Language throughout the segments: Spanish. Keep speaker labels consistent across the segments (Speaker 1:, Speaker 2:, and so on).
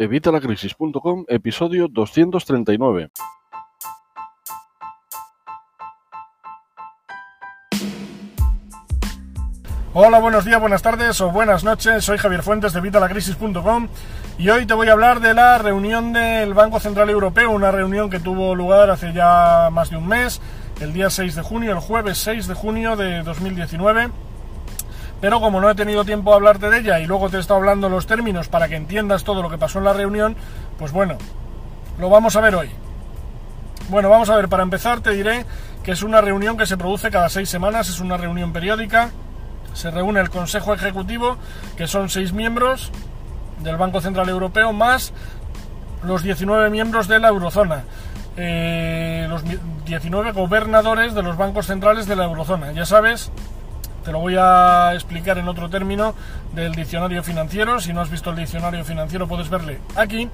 Speaker 1: Evitalacrisis.com, episodio 239.
Speaker 2: Hola, buenos días, buenas tardes o buenas noches. Soy Javier Fuentes de Vitalacrisis.com y hoy te voy a hablar de la reunión del Banco Central Europeo, una reunión que tuvo lugar hace ya más de un mes, el día 6 de junio, el jueves 6 de junio de 2019. Pero como no he tenido tiempo de hablarte de ella y luego te he estado hablando los términos para que entiendas todo lo que pasó en la reunión, pues bueno, lo vamos a ver hoy. Bueno, vamos a ver, para empezar te diré que es una reunión que se produce cada seis semanas, es una reunión periódica, se reúne el Consejo Ejecutivo, que son seis miembros del Banco Central Europeo, más los 19 miembros de la Eurozona. Eh, los 19 gobernadores de los bancos centrales de la Eurozona. Ya sabes, te lo voy a explicar en otro término del diccionario financiero. Si no has visto el diccionario financiero puedes verle aquí.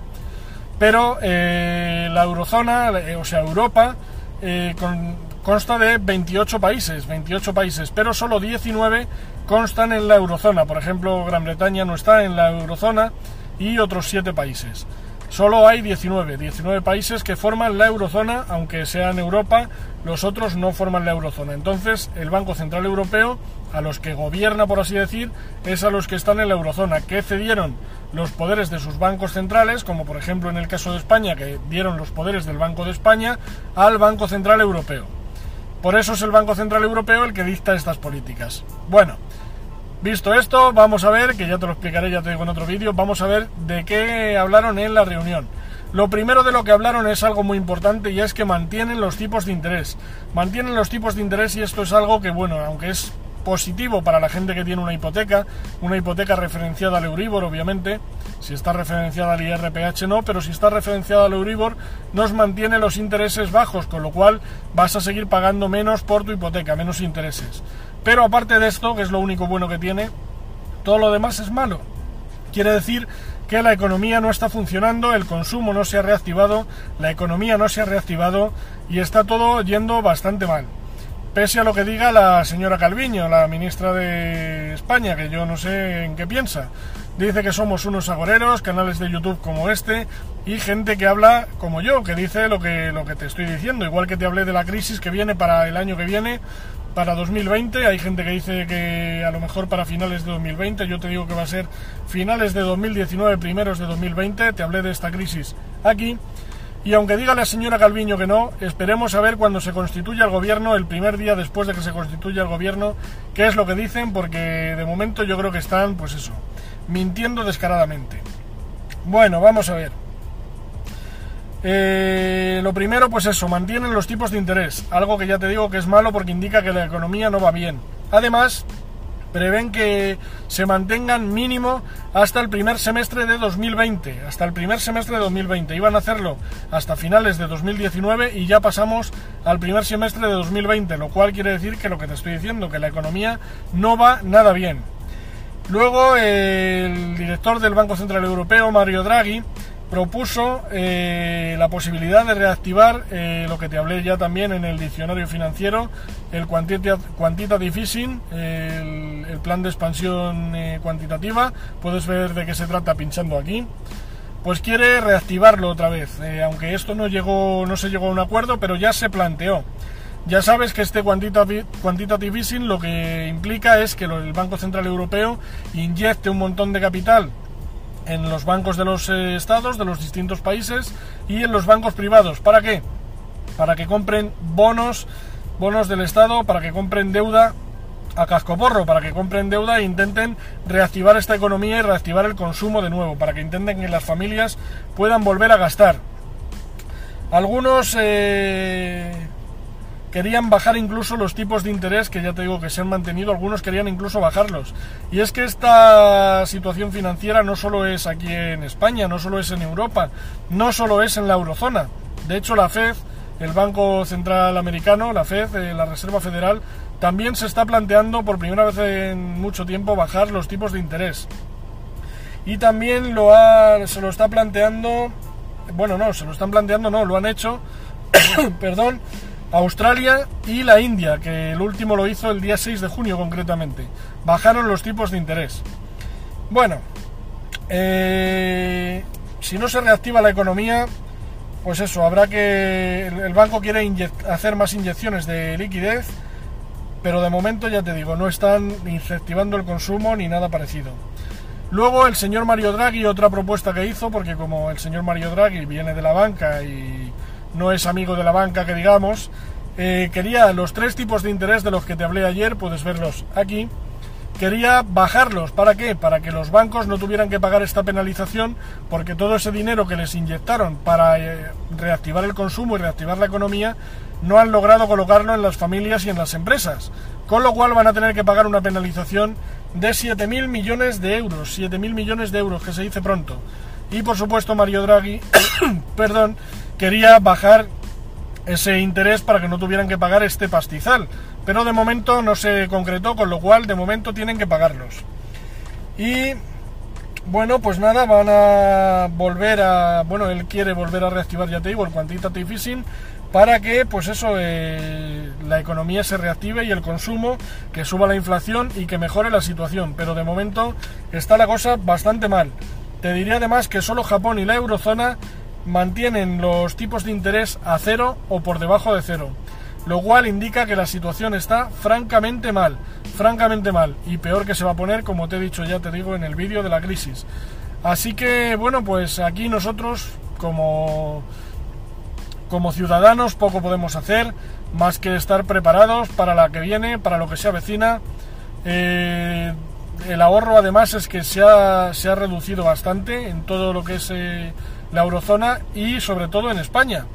Speaker 2: Pero eh, la eurozona, eh, o sea, Europa, eh, consta de 28 países, 28 países, pero solo 19 constan en la eurozona. Por ejemplo, Gran Bretaña no está en la eurozona y otros 7 países. Solo hay 19, 19 países que forman la eurozona, aunque sea en Europa, los otros no forman la eurozona. Entonces, el Banco Central Europeo, a los que gobierna, por así decir, es a los que están en la eurozona, que cedieron los poderes de sus bancos centrales, como por ejemplo en el caso de España, que dieron los poderes del Banco de España al Banco Central Europeo. Por eso es el Banco Central Europeo el que dicta estas políticas. Bueno, Visto esto, vamos a ver, que ya te lo explicaré, ya te digo en otro vídeo, vamos a ver de qué hablaron en la reunión. Lo primero de lo que hablaron es algo muy importante y es que mantienen los tipos de interés. Mantienen los tipos de interés y esto es algo que, bueno, aunque es positivo para la gente que tiene una hipoteca, una hipoteca referenciada al Euribor, obviamente, si está referenciada al IRPH no, pero si está referenciada al Euribor nos mantiene los intereses bajos, con lo cual vas a seguir pagando menos por tu hipoteca, menos intereses. Pero aparte de esto, que es lo único bueno que tiene, todo lo demás es malo. Quiere decir que la economía no está funcionando, el consumo no se ha reactivado, la economía no se ha reactivado y está todo yendo bastante mal. Pese a lo que diga la señora Calviño, la ministra de España, que yo no sé en qué piensa. Dice que somos unos agoreros, canales de YouTube como este y gente que habla como yo, que dice lo que, lo que te estoy diciendo. Igual que te hablé de la crisis que viene para el año que viene, para 2020. Hay gente que dice que a lo mejor para finales de 2020. Yo te digo que va a ser finales de 2019, primeros de 2020. Te hablé de esta crisis aquí. Y aunque diga la señora Calviño que no, esperemos a ver cuando se constituya el gobierno, el primer día después de que se constituya el gobierno, qué es lo que dicen, porque de momento yo creo que están, pues eso, mintiendo descaradamente. Bueno, vamos a ver. Eh, lo primero, pues eso, mantienen los tipos de interés, algo que ya te digo que es malo porque indica que la economía no va bien. Además, prevén que se mantengan mínimo hasta el primer semestre de 2020, hasta el primer semestre de 2020. Iban a hacerlo hasta finales de 2019 y ya pasamos al primer semestre de 2020, lo cual quiere decir que lo que te estoy diciendo, que la economía no va nada bien. Luego, el director del Banco Central Europeo, Mario Draghi, propuso eh, la posibilidad de reactivar eh, lo que te hablé ya también en el diccionario financiero, el quantitative easing, el, plan de expansión eh, cuantitativa. Puedes ver de qué se trata pinchando aquí. Pues quiere reactivarlo otra vez, aunque esto no llegó, no se llegó a un acuerdo, pero ya se planteó. Ya sabes que este quantitative, easing lo que implica es que el Banco Central Europeo inyecte un montón de capital en los bancos de los eh, estados, de los distintos países y en los bancos privados. ¿Para qué? Para que compren bonos, bonos del estado, para que compren deuda a cascoporro, para que compren deuda e intenten reactivar esta economía y reactivar el consumo de nuevo, para que intenten que las familias puedan volver a gastar. Algunos eh, querían bajar incluso los tipos de interés que ya te digo que se han mantenido, algunos querían incluso bajarlos. Y es que esta situación financiera no solo es aquí en España, no solo es en Europa, no solo es en la eurozona. De hecho, la Fed, el Banco Central Americano, la Fed, eh, la Reserva Federal, también se está planteando por primera vez en mucho tiempo bajar los tipos de interés. Y también lo ha, se lo está planteando, bueno, no, se lo están planteando, no, lo han hecho, perdón, Australia y la India, que el último lo hizo el día 6 de junio concretamente. Bajaron los tipos de interés. Bueno, eh, si no se reactiva la economía, pues eso, habrá que. El banco quiere hacer más inyecciones de liquidez, pero de momento ya te digo, no están incentivando el consumo ni nada parecido. Luego el señor Mario Draghi, otra propuesta que hizo, porque como el señor Mario Draghi viene de la banca y no es amigo de la banca que digamos, eh, quería los tres tipos de interés de los que te hablé ayer, puedes verlos aquí quería bajarlos. ¿Para qué? Para que los bancos no tuvieran que pagar esta penalización porque todo ese dinero que les inyectaron para eh, reactivar el consumo y reactivar la economía no han logrado colocarlo en las familias y en las empresas. Con lo cual van a tener que pagar una penalización de 7.000 millones de euros. 7.000 millones de euros, que se dice pronto. Y por supuesto Mario Draghi, perdón, quería bajar ese interés para que no tuvieran que pagar este pastizal. Pero de momento no se concretó, con lo cual de momento tienen que pagarlos. Y bueno, pues nada, van a volver a. Bueno, él quiere volver a reactivar, ya te digo, el quantitative easing para que, pues eso, eh, la economía se reactive y el consumo, que suba la inflación y que mejore la situación. Pero de momento está la cosa bastante mal. Te diría además que solo Japón y la eurozona mantienen los tipos de interés a cero o por debajo de cero, lo cual indica que la situación está francamente mal, francamente mal, y peor que se va a poner, como te he dicho ya te digo en el vídeo de la crisis. Así que bueno, pues aquí nosotros como como ciudadanos poco podemos hacer más que estar preparados para la que viene, para lo que se avecina. Eh, el ahorro además es que se ha, se ha reducido bastante en todo lo que es eh, la eurozona y sobre todo en España.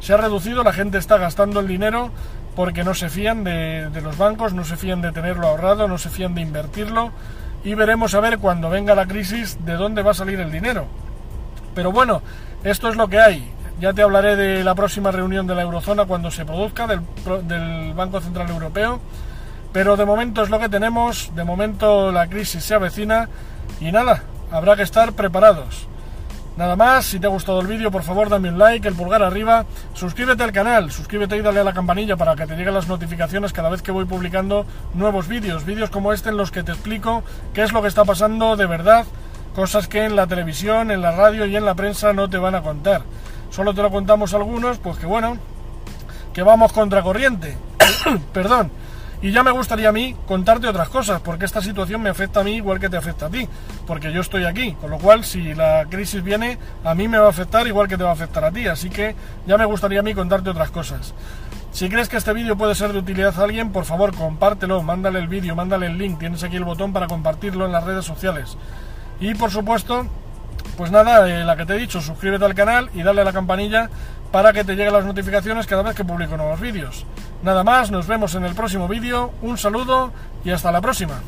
Speaker 2: Se ha reducido, la gente está gastando el dinero porque no se fían de, los bancos, no se fían de tenerlo ahorrado, no se fían de invertirlo y veremos a ver cuando venga la crisis de dónde va a salir el dinero. Pero bueno, esto es lo que hay. Ya te hablaré de la próxima reunión de la eurozona cuando se produzca, del, del Banco Central Europeo. Pero de momento es lo que tenemos, de momento la crisis se avecina y nada, habrá que estar preparados. Nada más, si te ha gustado el vídeo, por favor dame un like, el pulgar arriba, suscríbete al canal, suscríbete y dale a la campanilla para que te lleguen las notificaciones cada vez que voy publicando nuevos vídeos, vídeos como este en los que te explico qué es lo que está pasando de verdad, cosas que en la televisión, en la radio y en la prensa no te van a contar. Solo te lo contamos algunos, pues que bueno, que vamos contracorriente. Perdón y ya me gustaría a mí contarte otras cosas, porque esta situación me afecta a mí igual que te afecta a ti, porque yo estoy aquí, con lo cual si la crisis viene, a mí me va a afectar igual que te va a afectar a ti, así que ya me gustaría a mí contarte otras cosas. Si crees que este vídeo puede ser de utilidad a alguien, por favor compártelo, mándale el vídeo, mándale el link, tienes aquí el botón para compartirlo en las redes sociales. Y por supuesto, pues nada, eh, la que te he dicho, suscríbete al canal y dale a la campanilla para que te lleguen las notificaciones cada vez que publico nuevos vídeos. Nada más, nos vemos en el próximo vídeo, un saludo y hasta la próxima.